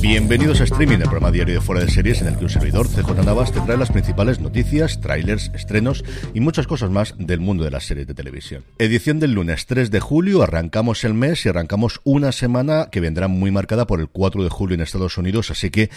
Bienvenidos a Streaming, el programa diario de Fuera de Series en el que un servidor, CJ Navas, te trae las principales noticias, trailers, estrenos y muchas cosas más del mundo de las series de televisión. Edición del lunes 3 de julio, arrancamos el mes y arrancamos una semana que vendrá muy marcada por el 4 de julio en Estados Unidos, así que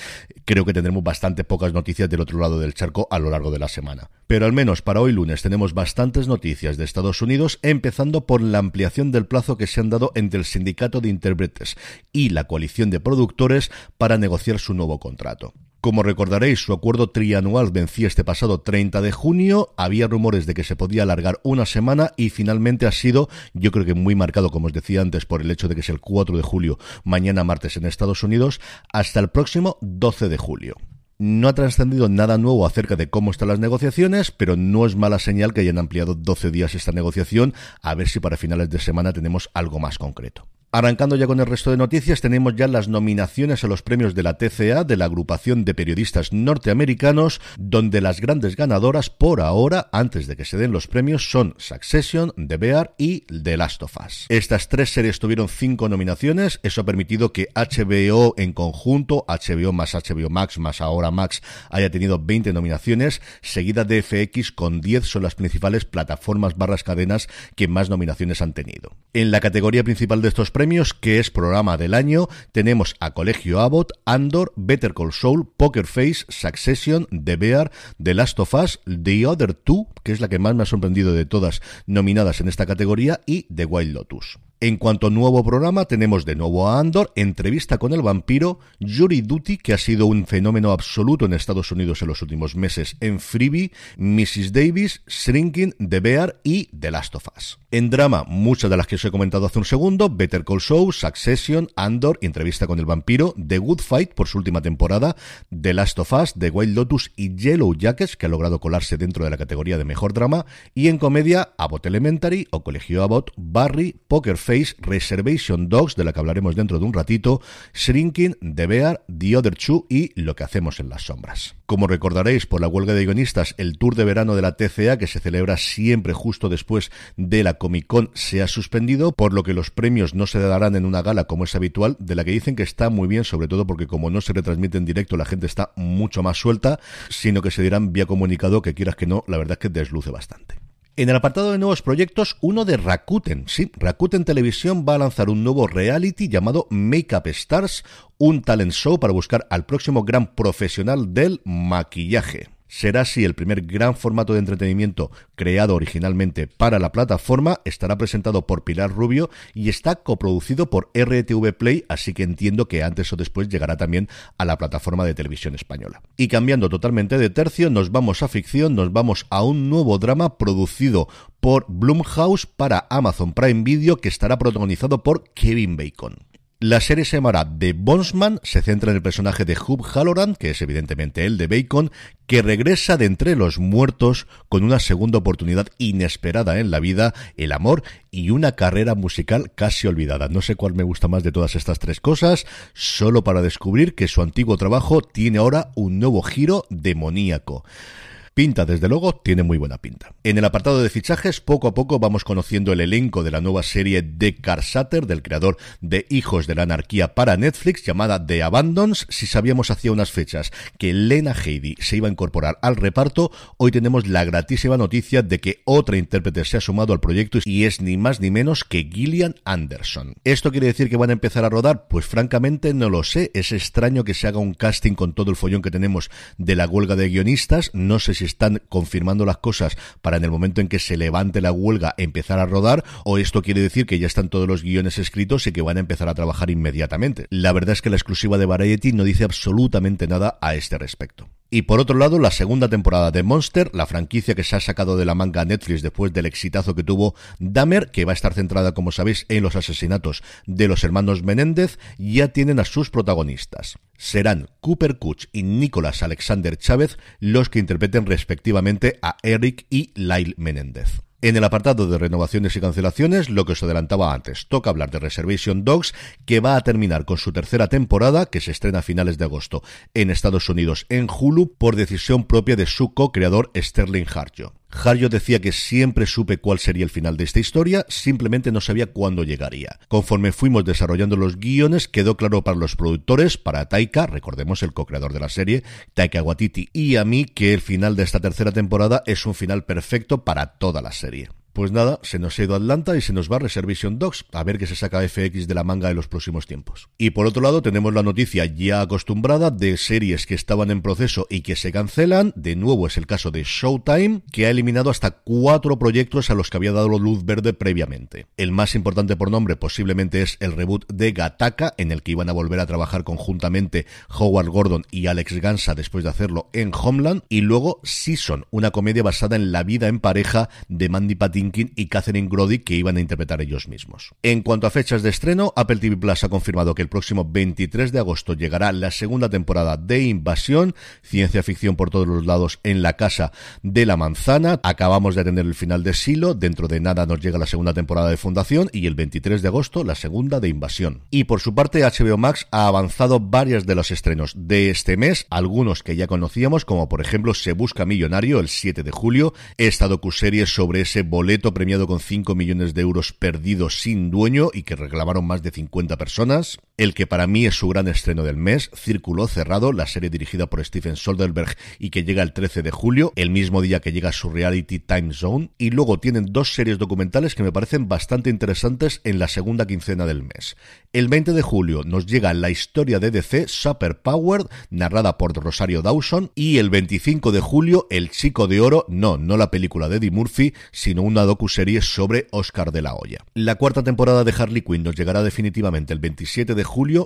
creo que tendremos bastante pocas noticias del otro lado del charco a lo largo de la semana. Pero al menos para hoy lunes tenemos bastantes noticias de Estados Unidos, empezando por la ampliación del plazo que se han dado entre el sindicato de intérpretes y la coalición de productores para negociar su nuevo contrato. Como recordaréis, su acuerdo trianual vencía este pasado 30 de junio, había rumores de que se podía alargar una semana y finalmente ha sido, yo creo que muy marcado, como os decía antes, por el hecho de que es el 4 de julio, mañana martes en Estados Unidos, hasta el próximo 12 de julio. No ha trascendido nada nuevo acerca de cómo están las negociaciones, pero no es mala señal que hayan ampliado 12 días esta negociación, a ver si para finales de semana tenemos algo más concreto. Arrancando ya con el resto de noticias, tenemos ya las nominaciones a los premios de la TCA, de la agrupación de periodistas norteamericanos, donde las grandes ganadoras por ahora, antes de que se den los premios, son Succession, The Bear y The Last of Us. Estas tres series tuvieron cinco nominaciones, eso ha permitido que HBO en conjunto, HBO más HBO Max más ahora Max, haya tenido 20 nominaciones, seguida de FX con 10 son las principales plataformas barras cadenas que más nominaciones han tenido. En la categoría principal de estos premios, premios, que es programa del año, tenemos a Colegio Abbott, Andor, Better Call Saul, Poker Face, Succession, The Bear, The Last of Us, The Other Two, que es la que más me ha sorprendido de todas nominadas en esta categoría, y The Wild Lotus. En cuanto a nuevo programa, tenemos de nuevo a Andor, entrevista con el vampiro, Jury Duty, que ha sido un fenómeno absoluto en Estados Unidos en los últimos meses, en Freebie, Mrs. Davis, Shrinking, The Bear y The Last of Us. En drama, muchas de las que os he comentado hace un segundo, Better Call Saul, Succession, Andor, entrevista con el vampiro, The Good Fight por su última temporada, The Last of Us, The Wild Lotus y Yellow Jackets, que ha logrado colarse dentro de la categoría de mejor drama, y en comedia, Abbott Elementary o Colegio Abbott, Barry, Poker Face, Reservation Dogs, de la que hablaremos dentro de un ratito, Shrinking, The Bear, The Other Two y Lo que hacemos en las sombras. Como recordaréis por la huelga de guionistas, el tour de verano de la TCA, que se celebra siempre justo después de la Comic Con, se ha suspendido, por lo que los premios no se darán en una gala como es habitual, de la que dicen que está muy bien, sobre todo porque como no se retransmite en directo, la gente está mucho más suelta, sino que se dirán vía comunicado que quieras que no, la verdad es que desluce bastante. En el apartado de nuevos proyectos, uno de Rakuten. Sí, Rakuten Televisión va a lanzar un nuevo reality llamado Makeup Stars, un talent show para buscar al próximo gran profesional del maquillaje. Será así el primer gran formato de entretenimiento creado originalmente para la plataforma. Estará presentado por Pilar Rubio y está coproducido por RTV Play, así que entiendo que antes o después llegará también a la plataforma de televisión española. Y cambiando totalmente de tercio, nos vamos a ficción, nos vamos a un nuevo drama producido por Blumhouse para Amazon Prime Video que estará protagonizado por Kevin Bacon. La serie se llamará The Bondsman, se centra en el personaje de Hugh Halloran, que es evidentemente el de Bacon, que regresa de entre los muertos con una segunda oportunidad inesperada en la vida, el amor y una carrera musical casi olvidada. No sé cuál me gusta más de todas estas tres cosas, solo para descubrir que su antiguo trabajo tiene ahora un nuevo giro demoníaco. Pinta, desde luego, tiene muy buena pinta. En el apartado de fichajes, poco a poco vamos conociendo el elenco de la nueva serie de Carsater, del creador de Hijos de la Anarquía para Netflix, llamada The Abandons. Si sabíamos hacía unas fechas que Lena Headey se iba a incorporar al reparto, hoy tenemos la gratísima noticia de que otra intérprete se ha sumado al proyecto y es ni más ni menos que Gillian Anderson. ¿Esto quiere decir que van a empezar a rodar? Pues francamente no lo sé. Es extraño que se haga un casting con todo el follón que tenemos de la huelga de guionistas. No sé si están confirmando las cosas para en el momento en que se levante la huelga empezar a rodar o esto quiere decir que ya están todos los guiones escritos y que van a empezar a trabajar inmediatamente. La verdad es que la exclusiva de Variety no dice absolutamente nada a este respecto. Y por otro lado, la segunda temporada de Monster, la franquicia que se ha sacado de la manga Netflix después del exitazo que tuvo Dahmer, que va a estar centrada, como sabéis, en los asesinatos de los hermanos Menéndez, ya tienen a sus protagonistas. Serán Cooper Kuch y Nicolás Alexander Chávez los que interpreten respectivamente a Eric y Lyle Menéndez. En el apartado de renovaciones y cancelaciones, lo que os adelantaba antes, toca hablar de Reservation Dogs, que va a terminar con su tercera temporada, que se estrena a finales de agosto en Estados Unidos en Hulu, por decisión propia de su co-creador Sterling Harjo. Harjo decía que siempre supe cuál sería el final de esta historia, simplemente no sabía cuándo llegaría. Conforme fuimos desarrollando los guiones, quedó claro para los productores, para Taika, recordemos el co-creador de la serie, Taika Waititi, y a mí que el final de esta tercera temporada es un final perfecto para toda la serie. Pues nada, se nos ha ido Atlanta y se nos va Reservation Dogs, a ver qué se saca FX de la manga en los próximos tiempos. Y por otro lado tenemos la noticia ya acostumbrada de series que estaban en proceso y que se cancelan, de nuevo es el caso de Showtime, que ha eliminado hasta cuatro proyectos a los que había dado luz verde previamente. El más importante por nombre posiblemente es el reboot de Gataka, en el que iban a volver a trabajar conjuntamente Howard Gordon y Alex Gansa después de hacerlo en Homeland, y luego Season, una comedia basada en la vida en pareja de Mandy Patinkin y Catherine Grody que iban a interpretar ellos mismos. En cuanto a fechas de estreno, Apple TV Plus ha confirmado que el próximo 23 de agosto llegará la segunda temporada de Invasión, ciencia ficción por todos los lados en la casa de la manzana. Acabamos de tener el final de Silo, dentro de nada nos llega la segunda temporada de Fundación y el 23 de agosto la segunda de Invasión. Y por su parte, HBO Max ha avanzado varios de los estrenos de este mes, algunos que ya conocíamos, como por ejemplo Se Busca Millonario el 7 de julio, esta docuserie sobre ese boleto premiado con 5 millones de euros perdidos sin dueño y que reclamaron más de 50 personas. El que para mí es su gran estreno del mes, Círculo Cerrado, la serie dirigida por Stephen Soderbergh y que llega el 13 de julio, el mismo día que llega su reality Time Zone. Y luego tienen dos series documentales que me parecen bastante interesantes en la segunda quincena del mes. El 20 de julio nos llega la historia de DC Super Power, narrada por Rosario Dawson. Y el 25 de julio, El Chico de Oro, no, no la película de Eddie Murphy, sino una docuserie sobre Oscar de la Hoya. La cuarta temporada de Harley Quinn nos llegará definitivamente el 27 de julio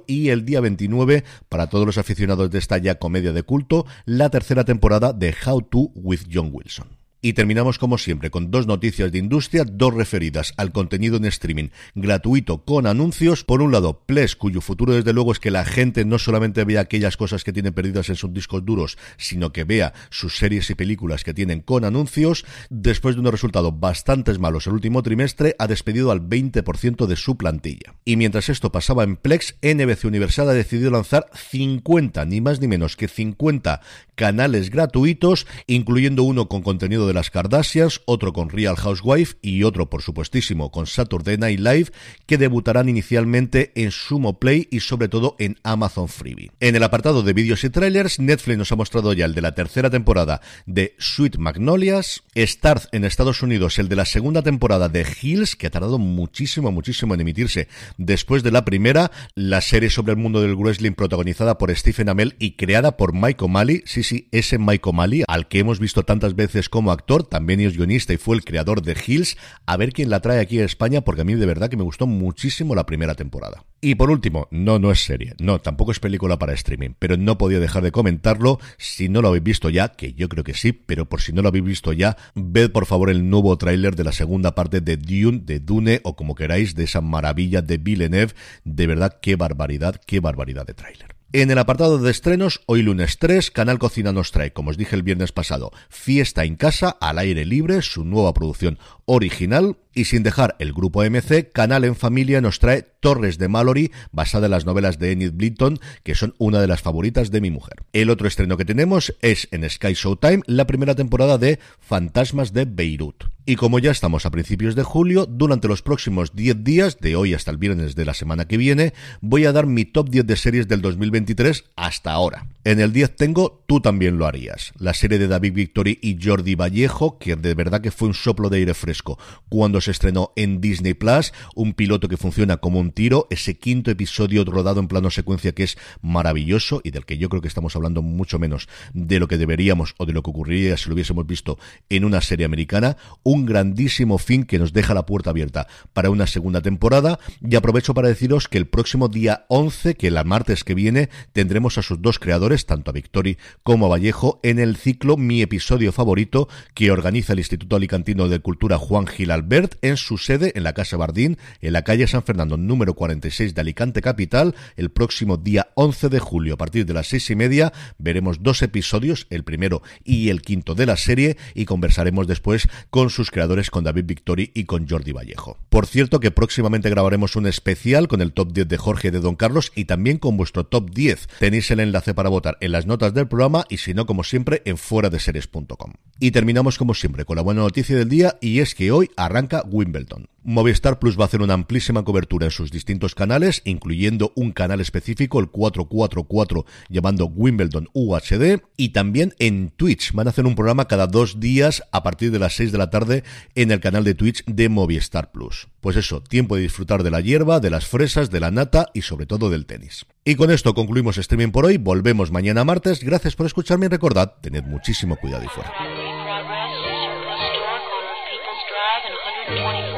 y el día 29, para todos los aficionados de esta ya comedia de culto, la tercera temporada de How to with John Wilson. Y terminamos como siempre con dos noticias de industria, dos referidas al contenido en streaming gratuito con anuncios. Por un lado, Ples, cuyo futuro desde luego es que la gente no solamente vea aquellas cosas que tienen perdidas en sus discos duros, sino que vea sus series y películas que tienen con anuncios. Después de unos resultados bastante malos el último trimestre, ha despedido al 20% de su plantilla. Y mientras esto pasaba en Plex, NBC Universal ha decidido lanzar 50, ni más ni menos que 50 canales gratuitos, incluyendo uno con contenido de las Kardashians, otro con Real Housewife y otro, por supuestísimo, con Saturday Night Live, que debutarán inicialmente en Sumo Play y sobre todo en Amazon Freebie. En el apartado de vídeos y trailers, Netflix nos ha mostrado ya el de la tercera temporada de Sweet Magnolias, Starz en Estados Unidos el de la segunda temporada de Hills, que ha tardado muchísimo, muchísimo en emitirse después de la primera, la serie sobre el mundo del wrestling protagonizada por Stephen Amell y creada por Mike O'Malley, sí, sí, ese Mike O'Malley, al que hemos visto tantas veces como actor, también es guionista y fue el creador de Hills. A ver quién la trae aquí a España, porque a mí de verdad que me gustó muchísimo la primera temporada. Y por último, no, no es serie, no, tampoco es película para streaming, pero no podía dejar de comentarlo. Si no lo habéis visto ya, que yo creo que sí, pero por si no lo habéis visto ya, ved por favor el nuevo tráiler de la segunda parte de Dune, de Dune, o como queráis, de esa maravilla de Villeneuve. De verdad, qué barbaridad, qué barbaridad de tráiler. En el apartado de estrenos, hoy lunes 3, Canal Cocina nos trae, como os dije el viernes pasado, Fiesta en Casa, al aire libre, su nueva producción original, y sin dejar el grupo MC, Canal en Familia nos trae Torres de Mallory, basada en las novelas de Enid Blyton, que son una de las favoritas de mi mujer. El otro estreno que tenemos es en Sky Showtime, la primera temporada de Fantasmas de Beirut. Y como ya estamos a principios de julio, durante los próximos 10 días, de hoy hasta el viernes de la semana que viene, voy a dar mi top 10 de series del 2023 hasta ahora. En el 10 tengo Tú también lo harías, la serie de David Victory y Jordi Vallejo, que de verdad que fue un soplo de aire fresco cuando se estrenó en Disney Plus, un piloto que funciona como un tiro, ese quinto episodio rodado en plano secuencia que es maravilloso y del que yo creo que estamos hablando mucho menos de lo que deberíamos o de lo que ocurriría si lo hubiésemos visto en una serie americana, un grandísimo fin que nos deja la puerta abierta para una segunda temporada. Y aprovecho para deciros que el próximo día 11, que el martes que viene, tendremos a sus dos creadores, tanto a Victory como Vallejo en el ciclo Mi episodio favorito que organiza el Instituto Alicantino de Cultura Juan Gil Albert en su sede en la Casa Bardín, en la calle San Fernando número 46 de Alicante Capital. El próximo día 11 de julio a partir de las seis y media veremos dos episodios, el primero y el quinto de la serie y conversaremos después con sus creadores, con David Victory y con Jordi Vallejo. Por cierto que próximamente grabaremos un especial con el top 10 de Jorge de Don Carlos y también con vuestro top 10. Tenéis el enlace para votar en las notas del programa y si no, como siempre, en fuera de series.com. Y terminamos como siempre con la buena noticia del día y es que hoy arranca Wimbledon. Movistar Plus va a hacer una amplísima cobertura en sus distintos canales, incluyendo un canal específico, el 444, llamando Wimbledon UHD, y también en Twitch. Van a hacer un programa cada dos días a partir de las 6 de la tarde en el canal de Twitch de Movistar Plus. Pues eso, tiempo de disfrutar de la hierba, de las fresas, de la nata y sobre todo del tenis. Y con esto concluimos streaming por hoy. Volvemos mañana martes. Gracias por escucharme y recordad, tened muchísimo cuidado y fuera. and 124